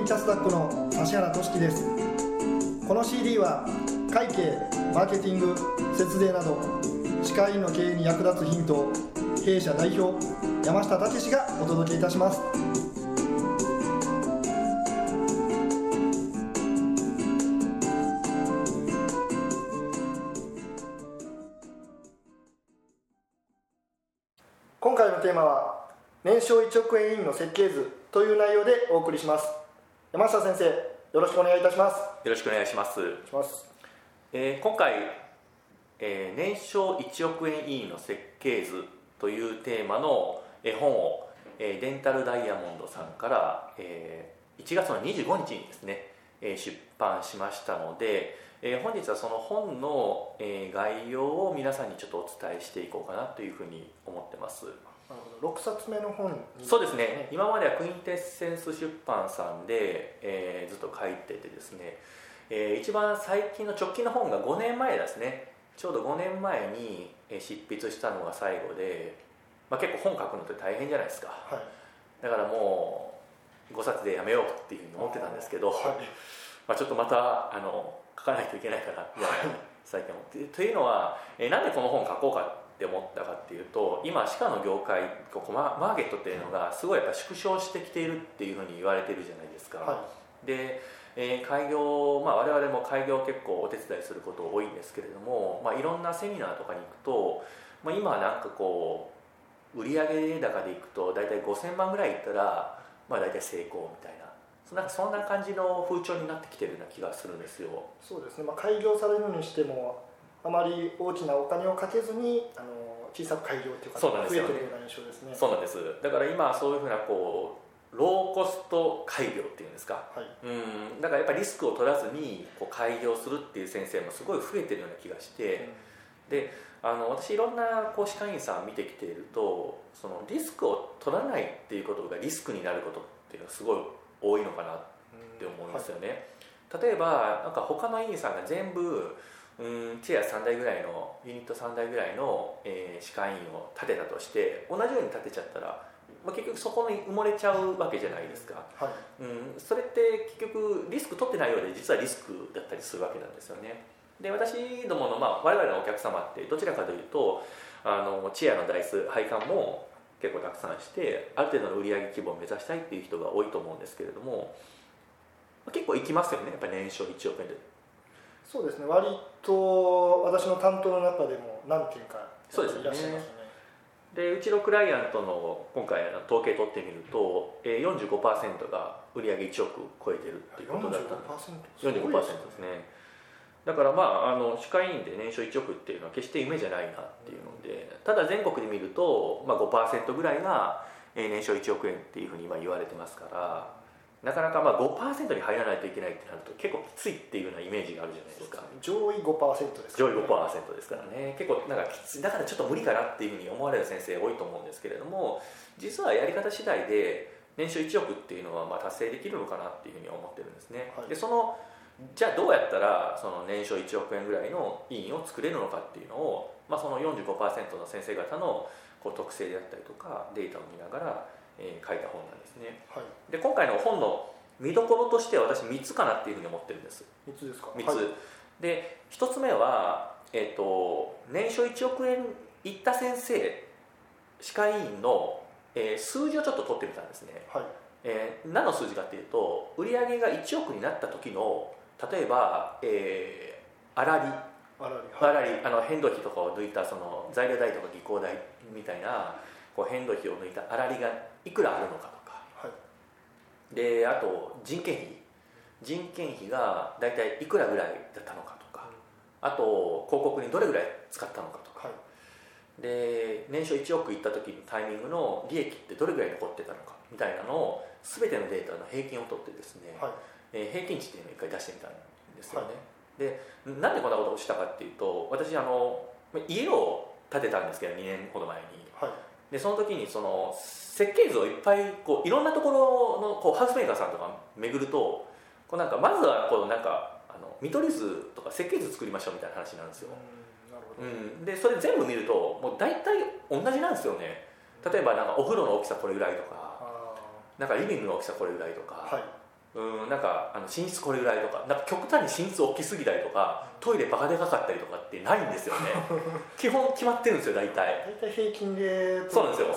にちは税理士法人キャスダックの指原俊樹です。この CD は会計マーケティング節税など歯科医院の経営に役立つヒントを弊社代表山下武がお届けいたします。今回のテーマは年商1億円委員の設計図という内容でお送りします。山下先生よろしくお願いいたしますよろしくお願いします。しますえー今回、えー年商1億円委員の設計図というテーマの絵本を、えーデンタルダイヤモンドさんから、えー1月の25日にですね、えー出版しましたので、えー本日はその本の、えー概要を皆さんにちょっとお伝えしていこうかなというふうに思ってます。なるほど。6冊目の本にそうですね。今まではクインテッセンス出版さんで、えーずっと書いててですね、えー一番最近の直近の本が5年前ですね。ちょうど5年前にえー執筆したのが最後で、まあ、結構本書くのって大変じゃないですか。はい。だからもう5冊でやめようっていうふうに思ってたんですけど、はい。まあ、ちょっとまあの書かないといけないからみたいな最近思って。というのは、えーなんでこの本書こうかって思ったかっていうと今歯科の業界ここママーケットっていうのがすごいやっぱ縮小してきているっていうふうに言われてるじゃないですか、はで、えー開業、まあ、我々も開業結構お手伝いすること多いんですけれども、まあ、いろんなセミナーとかに行くと、まあ、今はなんかこう売上高でいくと大体5000万ぐらいいったら、まあ、大体成功みたいな。そなんかそんな感じの風潮になってきてるような気がするんですよ。そうですね、まあ、開業されるにしてもあまり大きなお金をかけずにあの小さく開業というかそうなんですよ。増えてるような印象ですね。そうなんです。だから今そういうふうなこうローコスト開業っていうんですか。はい。うん。だからやっぱりリスクを取らずにこう開業するっていう先生もすごい増えてるような気がして、であの私いろんなこう歯科医院さん見てきているとそのリスクを取らないっていうことがリスクになることっていうのがすごい多いのかなって思うんですよね、例えばなんか他の医院さんが全部うんチェア3台ぐらいのユニット3台ぐらいの、えー歯科医院を建てたとして同じように建てちゃったら、まあ、結局そこに埋もれちゃうわけじゃないですか、はい。うん、それって結局リスク取ってないようで実はリスクだったりするわけなんですよね。で私どもの、まあ、我々のお客様ってどちらかというとあのチェアの台数配管も結構たくさんしてある程度の売上規模を目指したいっていう人が多いと思うんですけれども結構行きますよねやっぱり年商1億円で。そうですね。割と私の担当の中でも何件かそうですよねいらっしゃいますね。でうちのクライアントの今回の統計取ってみるとえー45%が売上1億超えてるっていうことだったんです。45% 45%ですね。だからまああの歯科医院で年商1億っていうのは決して夢じゃないなっていうのでただ全国で見ると、まあ、5%ぐらいがえー年商1億円っていうふうに今言われてますからなかなかまあ5%に入らないといけないってなると結構きついっていうようなイメージがあるじゃないですか。上位5%です上位5%ですからね。結構なんかきついだからちょっと無理かなっていうふうに思われる先生多いと思うんですけれども実はやり方次第で年収1億っていうのはまあ達成できるのかなっていうふうに思ってるんですね、はい。でそのじゃあどうやったらその年商1億円ぐらいの委員を作れるのかっていうのを、まあ、その45%の先生方のこう特性であったりとかデータを見ながら、えー書いた本なんですね。はい。で今回の本の見どころとしては私3つかなっていうふうに思ってるんです。3つですか？3つ、はい。で1つ目は、えー、と年商1億円いった先生歯科医院の、えー数字をちょっと取ってみたんですね、はい。えー何の数字かっていうと売上が1億になった時の例えば、えー、粗利。あらり粗利。あの変動費とかを抜いたその材料代とか技工代みたいなこう変動費を抜いた粗利がいくらあるのかとか。はい。であと人件費。人件費が大体いくらぐらいだったのかとか。あと広告にどれぐらい使ったのかとか。はい。で年商1億いった時のタイミングの利益ってどれぐらい残ってたのかみたいなのを全てのデータの平均を取ってですね、はい。えー平均値っていうのを一回出してみたんですよね、でなんでこんなことをしたかっていうと私あの家を建てたんですけど2年ほど前に。はい。でその時にその設計図をいっぱいこういろんなところのこうハウスメーカーさんとか巡るとこうなんかまずはこうなんかあの見取り図とか設計図作りましょうみたいな話なんですよ、うんうん、でそれ全部見るともう大体同じなんですよね。例えばなんかお風呂の大きさこれぐらいとかあなんかリビングの大きさこれぐらいとか、はいうんなんかあの寝室これぐらいとかなんか極端に寝室大きすぎたりとかトイレバカでかかったりとかってないんですよね。基本決まってるんですよ大体。大体平均でそうなんですよ。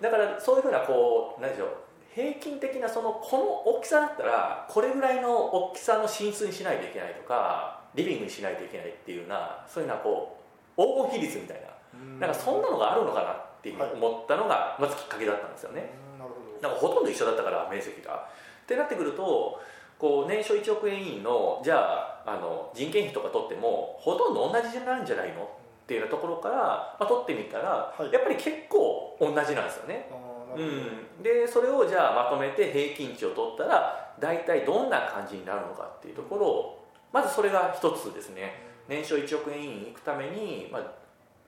だからそういうふうなこう何でしょう。平均的なそのこの大きさだったらこれぐらいの大きさの寝室にしないといけないとかリビングにしないといけないっていうようなそういうようなこう黄金比率みたいな。なんかそんなのがあるのかなって思ったのがまずきっかけだったんですよね、うんなるほど。なんかほとんど一緒だったから面積がってなってくるとこう年商1億円委員のじゃああの人件費とか取ってもほとんど同じなんじゃないの？っていうようなところから、まあ、取ってみたら、はい。やっぱり結構同じなんですよね、うん、でそれをじゃあまとめて平均値を取ったら大体どんな感じになるのかっていうところをまずそれが一つですね。年商1億円委員行くために、まあ、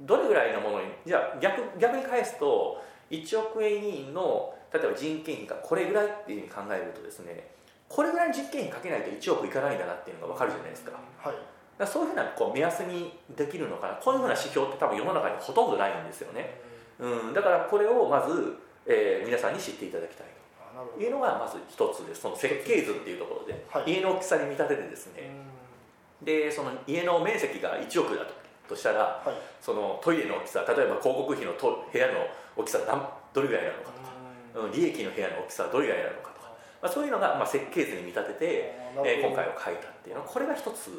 どれぐらいのものにじゃあ逆逆に返すと1億円委員の例えば人件費がこれぐらいっていうふうに考えるとですねこれぐらいの人件費かけないと1億いかないんだなっていうのが分かるじゃないですか。はい。らそういうふうなこう目安にできるのかなこういうふうな指標って多分世の中にほとんどないんですよね、うん、だからこれをまず、えー皆さんに知っていただきたいと。いうのがまず一つです。その設計図っていうところで、はい。家の大きさに見立ててですね、でその家の面積が1億だととしたらはい。そのトイレの大きさ例えば広告費のと部屋の大きさ何どれぐらいなのかとか、うん、利益の部屋の大きさはどれぐらいなのかとか、まあ、そういうのが、まあ、設計図に見立てて、えー今回を書いたっていうの。これが一つ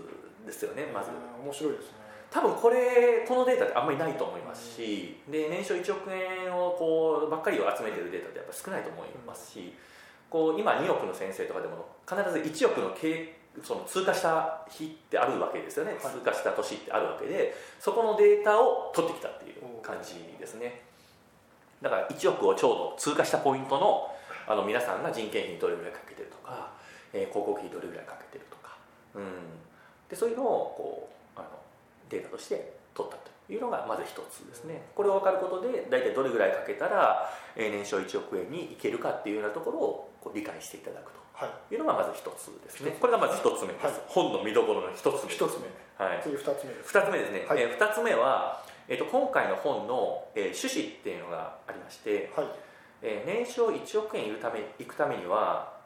ですよねまず。面白いですね。多分これこのデータってあんまりないと思いますしで年商1億円をこうばっかりを集めてるデータってやっぱ少ないと思いますしこう今2億の先生とかでも必ず1億の経その通過した日ってあるわけですよね、はい。通過した年ってあるわけでそこのデータを取ってきたっていう感じですねだから1億をちょうど通過したポイントのあの皆さんが人件費にどれぐらいかけてるとか、えー広告費どれぐらいかけてるとか、うん、でそういうのをこうあのデータとして取ったというのがまず一つですね。これを分かることで大体どれぐらいかけたら、えー年商1億円にいけるかっていうようなところをこう理解していただくはい。というのがまず一つですね。一つ。これがまず一つ目です、はい。本の見どころの一つ目一つ目。はい、次二つ目です2つ目ですね、はい。えー2つ目は、えー、と今回の本の、えー趣旨っていうのがありまして、はい。えー年商1億円いるためいくためには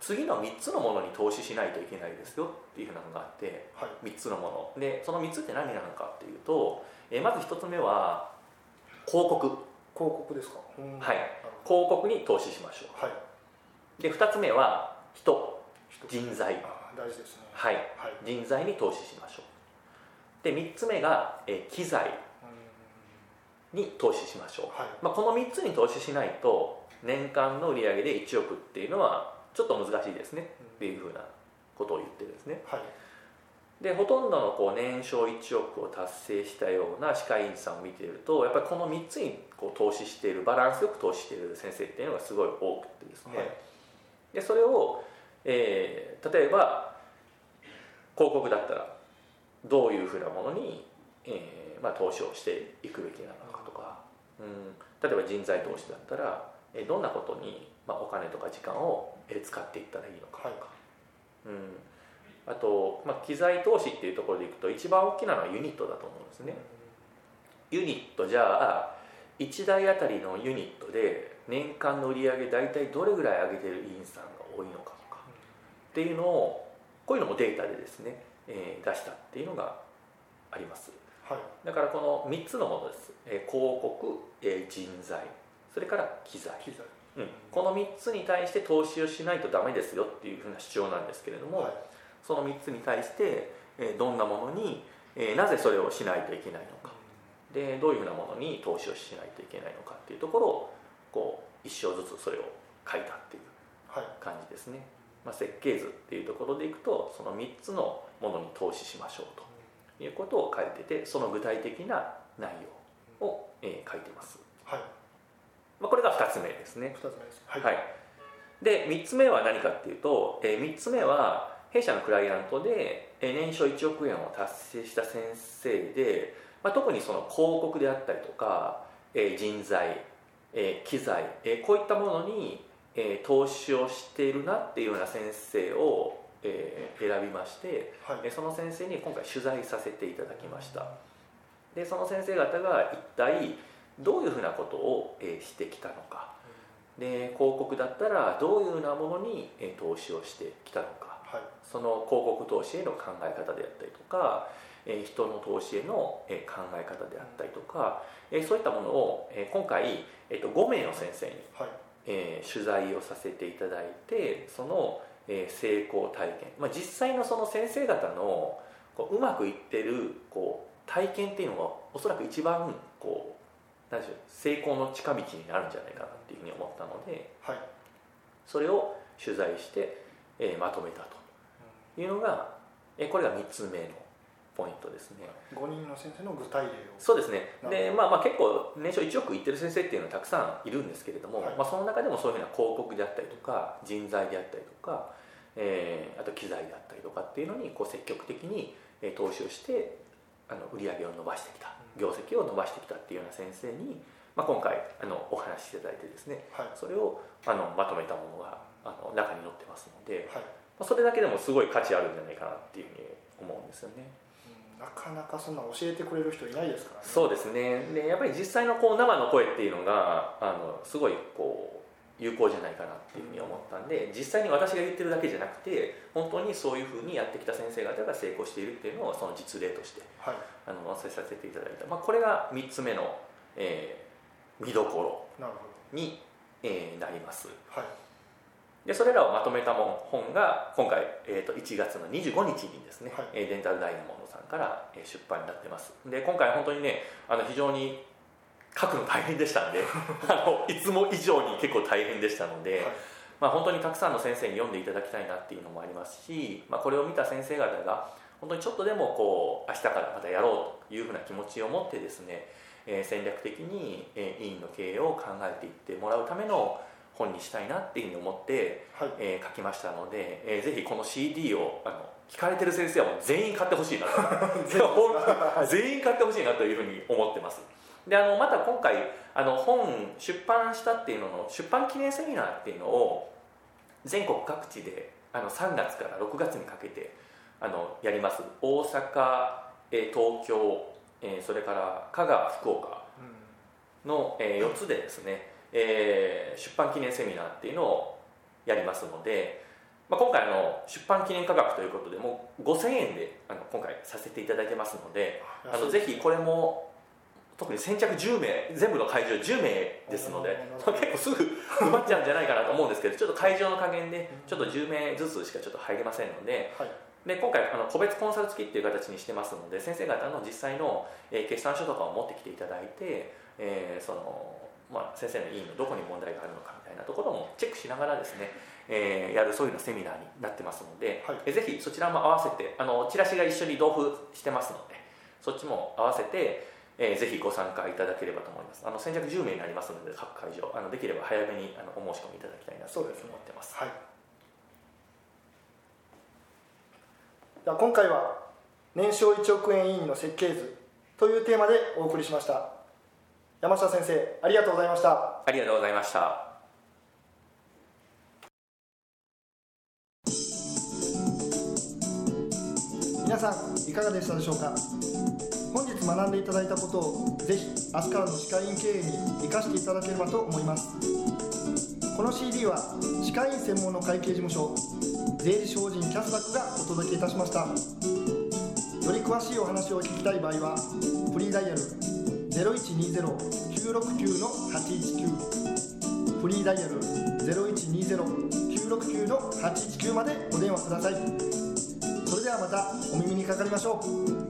次の3つのものに投資しないといけないですよっていうふうなのがあってはい。3つのもの。でその3つって何なのかっていうと、えーまず1つ目は広告。広告ですか？うん。はい。広告に投資しましょほどはい。うで2つ目は人。人。材。あ大事ですね。はい。はい。人材に投資しましょう。で3つ目が、えー機材。うんに投資しましょう。はい。まあ、この3つに投資しないと年間の売上で1億っていうのはちょっと難しいですね。っていうふうなことを言ってるんですね。はい。でほとんどのこう年商1億を達成したような歯科医院さんを見ているとやっぱりこの3つにこう投資しているバランスよく投資している先生っていうのがすごい多くてですね、はい。でそれを、えー例えば広告だったらどういうふうなものに、えーまあ、投資をしていくべきなのかとか、うん、例えば人材投資だったら、えーどんなことに、まあ、お金とか時間を、えー使っていったらいいのかとか、うん、あと、まあ、機材投資っていうところでいくと一番大きなのはユニットだと思うんですね。ユニットじゃあ1台あたりのユニットで年間の売り上げ大体どれぐらい上げてる委員さんが多いのかとか。っていうのをこういうのもデータでですね、えー出したっていうのがありますはい。だからこの3つのものです、えー広告、えー人材。それから機材、機材。うん、この3つに対して投資をしないとダメですよっていうふうな主張なんですけれども、はい。その3つに対して、えーどんなものに、えーなぜそれをしないといけないのか。でどういうふうなものに投資をしないといけないのかっていうところをこう一章ずつそれを書いたっていうはい。感じですね、まあ、設計図っていうところでいくとその3つのものに投資しましょうということを書いててその具体的な内容を、えー書いてます、はい。まあ、これが2つ目ですね。二つ目ですはい。はい、で3つ目は何かっていうと、え3つ目は弊社のクライアントで、えー年商1億円を達成した先生で、まあ、特にその広告であったりとか、えー人材、えー機材、えーこういったものに、えー投資をしているなっていうような先生を、えー選びまして、はい。えーその先生に今回取材させていただきました。でその先生方が一体どういうふうなことを、えーしてきたのか。で広告だったらどういうようなものに、え投資をしてきたのか。はい。その広告投資への考え方であったりとか、えー人の投資への、えー考え方であったりとか、えーそういったものを、えー今回、えーと5名の先生に、はい。えー取材をさせていただいてその、えー成功体験、まあ、実際のその先生方のこううまくいってるこう体験っていうのがおそらく一番こう何でしょう成功の近道になるんじゃないかなっていうふうに思ったのではい。それを取材して、えーまとめたというのが、えーこれが3つ目のポイントですね。5人の先生の具体例を。そうですね。で、まあ、まあ結構年商1億いってる先生っていうのはたくさんいるんですけれども、はい。まあ、その中でもそういうふうな広告であったりとか人材であったりとか、えーあと機材であったりとかっていうのにこう積極的にえー投資をしてあの売り上げを伸ばしてきた業績を伸ばしてきたっていうような先生に、まあ、今回あのお話しいただいてですねはい。それをあのまとめたものがあの中に載ってますので、はい。まあ、それだけでもすごい価値あるんじゃないかなっていうふうに思うんですよね。うんなかなかそんな教えてくれる人いないですからね。そうですね。でやっぱり実際のこう生の声っていうのがあのすごいこう有効じゃないかなっていうふうに思ったんで実際に私が言ってるだけじゃなくて本当にそういうふうにやってきた先生方が成功しているっていうのをその実例としてはい。あの載せさせていただいた、まあ、これが3つ目の、えー見どころに、えーなります。どはいでそれらをまとめたも本が今回、えー、と1月の25日にですね、はい。えーデンタルダイヤモンドさんからえー出版になってます。で今回本当にねあの非常に書くの大変でしたんで あのいつも以上に結構大変でしたので、はい。まあ、本当にたくさんの先生に読んでいただきたいなっていうのもありますし、まあ、これを見た先生方が本当にちょっとでもこう明日からまたやろうというふうな気持ちを持ってですね、えー戦略的に、えー委員の経営を考えていってもらうための本にしたいなっていうふうに思って、はい。えー書きましたので、えーぜひこの CD をあの聞かれてる先生はもう全員買ってほしいな 全員買ってほしいなというふうに思ってます。であのまた今回あの本出版したっていうのの出版記念セミナーっていうのを全国各地であの3月から6月にかけてあのやります。大阪、えー東京、えーそれから香川福岡うの、え4つでですね、えー出版記念セミナーっていうのをやりますので、まあ、今回あの出版記念価格ということでもう5000円であの今回させていただいてますのでんあのぜひこれも特に先着10名全部の会場10名ですので結構すぐ埋まっちゃうんじゃないかなと思うんですけどちょっと会場の加減でちょっと10名ずつしかちょっと入れませんのではい。で今回あの個別コンサル付きっていう形にしてますので先生方の実際の、えー決算書とかを持ってきていただいて、えーそのまあ、先生の委員のどこに問題があるのかみたいなところもチェックしながらですね、えーやるそういうのセミナーになってますので、はい。えーぜひそちらも合わせてあのチラシが一緒に同封してますのでそっちも合わせて、えーぜひご参加いただければと思います。あの先着10名になりますので各会場あのできれば早めにあのお申し込みいただきたいなと思ってます。はい。では今回は年商1億円委員の設計図というテーマでお送りしました山下先生ありがとうございました。ありがとうございました。皆さんいかがでしたでしょうか？本日学んでいただいたことをぜひ明日からの歯科医院経営に生かしていただければと思います。この CD は歯科医院専門の会計事務所税理士法人キャスダックがお届けいたしました。より詳しいお話を聞きたい場合はフリーダイヤル0120-969-819フリーダイヤル0120-969-819までお電話ください。それではまたお耳にかかりましょう。